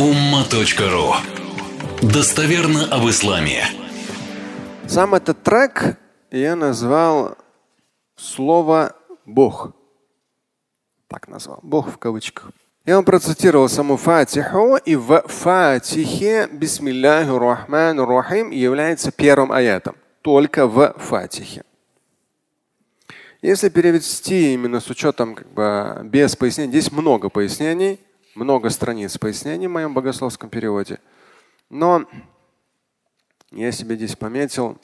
umma.ru Достоверно об исламе. Сам этот трек я назвал слово Бог. Так назвал. Бог в кавычках. Я вам процитировал саму Фатиху, и в Фатихе Бисмилляхи Рахман Рахим является первым аятом. Только в Фатихе. Если перевести именно с учетом как бы без пояснений, здесь много пояснений, много страниц пояснений в моем богословском переводе. Но я себе здесь пометил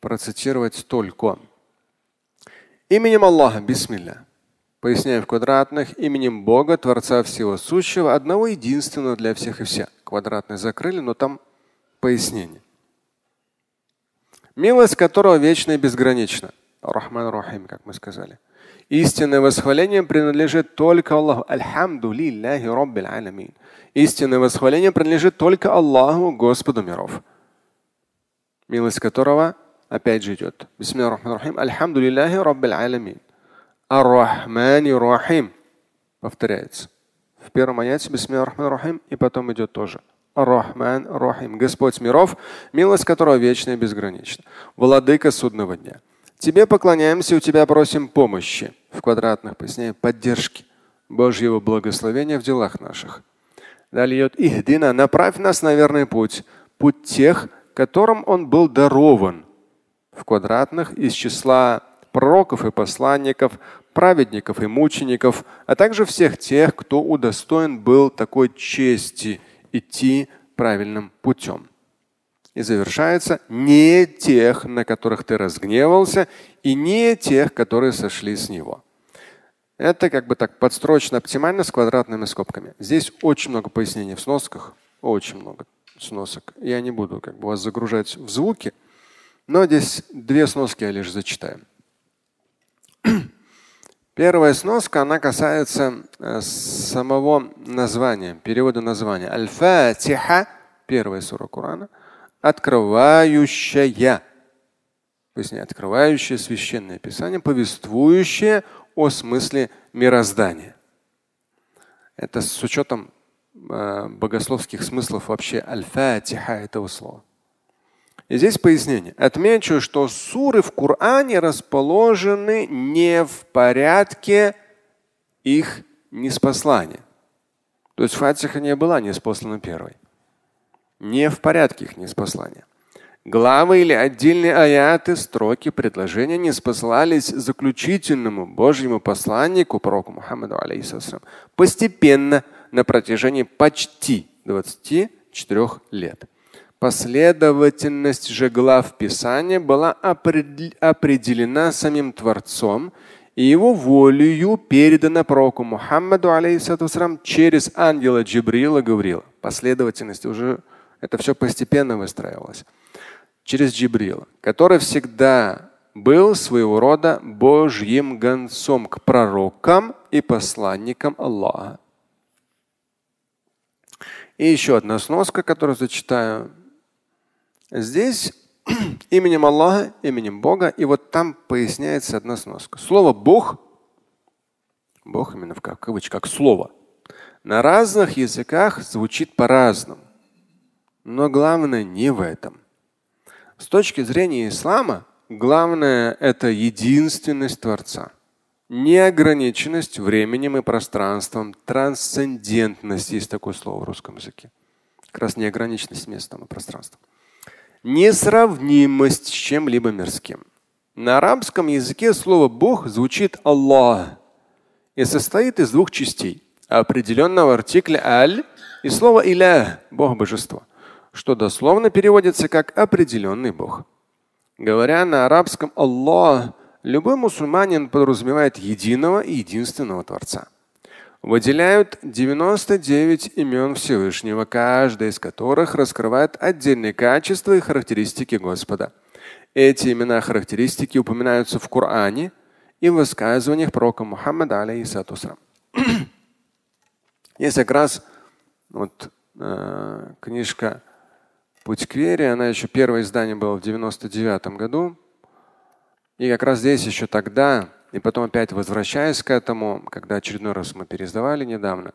процитировать только именем Аллаха, бисмилля. Поясняю в квадратных именем Бога, Творца всего сущего, одного единственного для всех и вся. Квадратные закрыли, но там пояснение. Милость которого вечна и безгранична. Рахман Рахим, как мы сказали. Истинное восхваление принадлежит только Аллаху. Альхамду лилляхи роббил аламин. Истинное восхваление принадлежит только Аллаху, Господу миров. Милость которого опять же идет. Бисмилlah рахман Альхамду лилляхи роббил аламин. Ар-Рахмани Рахим. Повторяется. В первом аяте рахман рахим и потом идет тоже. Ар-Рахман Рахим. Господь миров, милость которого вечна и безгранична. Владыка судного дня. Тебе поклоняемся, у тебя просим помощи. В квадратных поясняем поддержки. Божьего благословения в делах наших. Далее идет Ихдина, направь нас на верный путь. Путь тех, которым он был дарован. В квадратных из числа пророков и посланников, праведников и мучеников, а также всех тех, кто удостоен был такой чести идти правильным путем. И завершается не тех, на которых ты разгневался, и не тех, которые сошли с него. Это как бы так подстрочно оптимально с квадратными скобками. Здесь очень много пояснений в сносках, очень много сносок. Я не буду как бы вас загружать в звуки, но здесь две сноски я лишь зачитаю. Первая сноска, она касается э, самого названия, перевода названия. Аль-Фатиха, первая сура Корана, открывающая. Поясняю, открывающая священное писание, повествующее о смысле мироздания. Это с учетом э, богословских смыслов вообще аль-фатиха этого слова. И здесь пояснение. Отмечу, что суры в Коране расположены не в порядке их неспослания. То есть Фатиха не была неспослана первой. Не в порядке их неспослания. Главы или отдельные аяты, строки, предложения не спосылались заключительному Божьему посланнику, пророку Мухаммаду, алейхиссалам, постепенно на протяжении почти 24 лет. Последовательность же глав Писания была определена самим Творцом и его волею передана пророку Мухаммаду алейхиссалам через ангела Джибрила Гаврила. Последовательность уже это все постепенно выстраивалось. Через Джибрила, который всегда был своего рода Божьим гонцом к пророкам и посланникам Аллаха. И еще одна сноска, которую зачитаю. Здесь именем Аллаха, именем Бога, и вот там поясняется одна сноска. Слово Бог, Бог именно в кавычках, слово, на разных языках звучит по-разному. Но главное не в этом. С точки зрения ислама, главное это единственность Творца. Неограниченность временем и пространством, трансцендентность, есть такое слово в русском языке. Как раз неограниченность местом и пространством несравнимость с чем-либо мирским. На арабском языке слово Бог звучит Аллах и состоит из двух частей. Определенного артикля аль и слова илях – Бог божество, что дословно переводится как определенный Бог. Говоря на арабском Аллах, любой мусульманин подразумевает единого и единственного Творца выделяют 99 имен Всевышнего, каждая из которых раскрывает отдельные качества и характеристики Господа. Эти имена характеристики упоминаются в Коране и в высказываниях пророка Мухаммада, алейхиссату Есть как раз вот, э, книжка «Путь к вере», она еще первое издание было в 99 году. И как раз здесь еще тогда и потом опять возвращаясь к этому, когда очередной раз мы пересдавали недавно,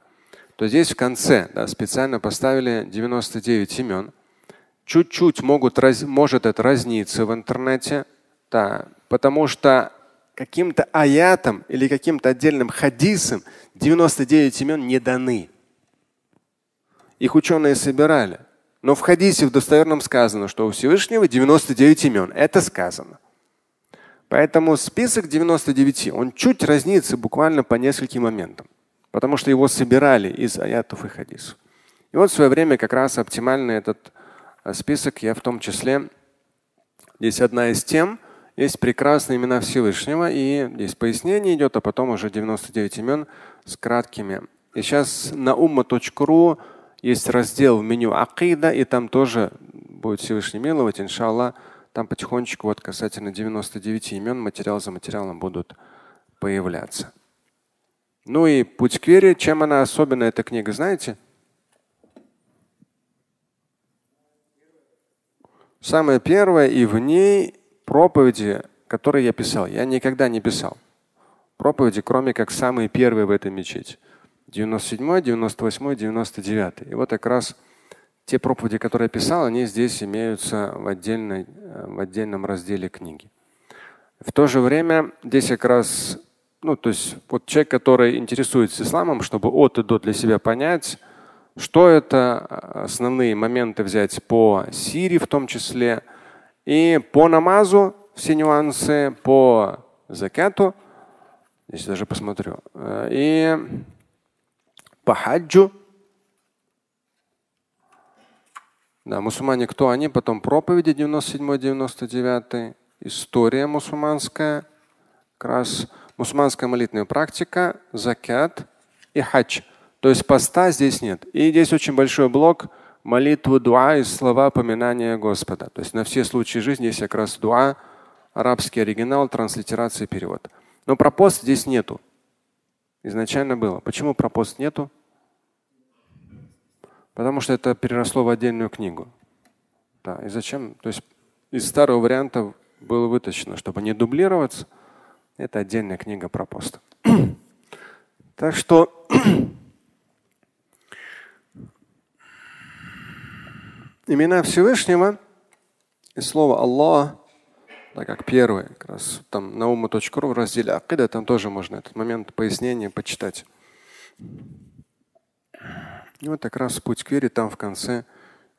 то здесь в конце да, специально поставили 99 имен. Чуть-чуть могут, раз, может это разниться в интернете, да, потому что каким-то аятом или каким-то отдельным хадисом 99 имен не даны. Их ученые собирали. Но в хадисе в достоверном сказано, что у Всевышнего 99 имен. Это сказано. Поэтому список 99, он чуть разнится буквально по нескольким моментам, потому что его собирали из аятов и хадисов. И вот в свое время как раз оптимальный этот э, список я в том числе. Здесь одна из тем, есть прекрасные имена Всевышнего, и здесь пояснение идет, а потом уже 99 имен с краткими. И сейчас на umma.ru есть раздел в меню Акида, и там тоже будет Всевышний миловать, иншаллах. Там потихонечку вот касательно 99 имен материал за материалом будут появляться. Ну и путь к вере, чем она особенна, эта книга, знаете? Самое первое, и в ней проповеди, которые я писал. Я никогда не писал проповеди, кроме как самые первые в этой мечети. 97, 98, 99. И вот как раз те проповеди, которые я писал, они здесь имеются в, отдельной, э, в отдельном разделе книги. В то же время здесь как раз, ну, то есть вот человек, который интересуется исламом, чтобы от и до для себя понять, что это, э, основные моменты взять по Сири в том числе, и по намазу все нюансы, по закату, здесь даже посмотрю, э, и по хаджу. Да, мусульмане кто они? Потом проповеди 97-99, история мусульманская, как раз мусульманская молитвенная практика, закят и хадж. То есть поста здесь нет. И здесь очень большой блок молитвы, дуа и слова поминания Господа. То есть на все случаи жизни есть как раз дуа, арабский оригинал, транслитерация перевод. Но про пост здесь нету. Изначально было. Почему про пост нету? Потому что это переросло в отдельную книгу. Да, и зачем? То есть из старого варианта было вытащено, чтобы не дублироваться. Это отдельная книга про пост. так что имена Всевышнего и слово Аллах, так как первое, как раз там на ума.ру в разделе Акида, там тоже можно этот момент пояснения почитать. И вот как раз путь к вере, там в конце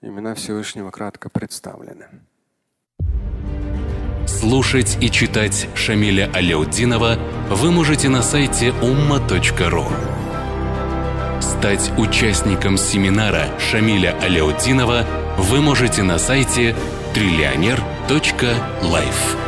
имена Всевышнего кратко представлены. Слушать и читать Шамиля Аляутдинова вы можете на сайте umma.ru. Стать участником семинара Шамиля Аляутдинова вы можете на сайте триллионер.life.